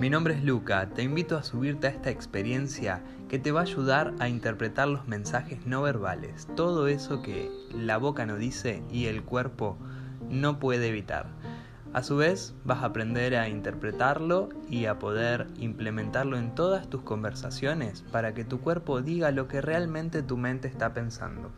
Mi nombre es Luca, te invito a subirte a esta experiencia que te va a ayudar a interpretar los mensajes no verbales, todo eso que la boca no dice y el cuerpo no puede evitar. A su vez, vas a aprender a interpretarlo y a poder implementarlo en todas tus conversaciones para que tu cuerpo diga lo que realmente tu mente está pensando.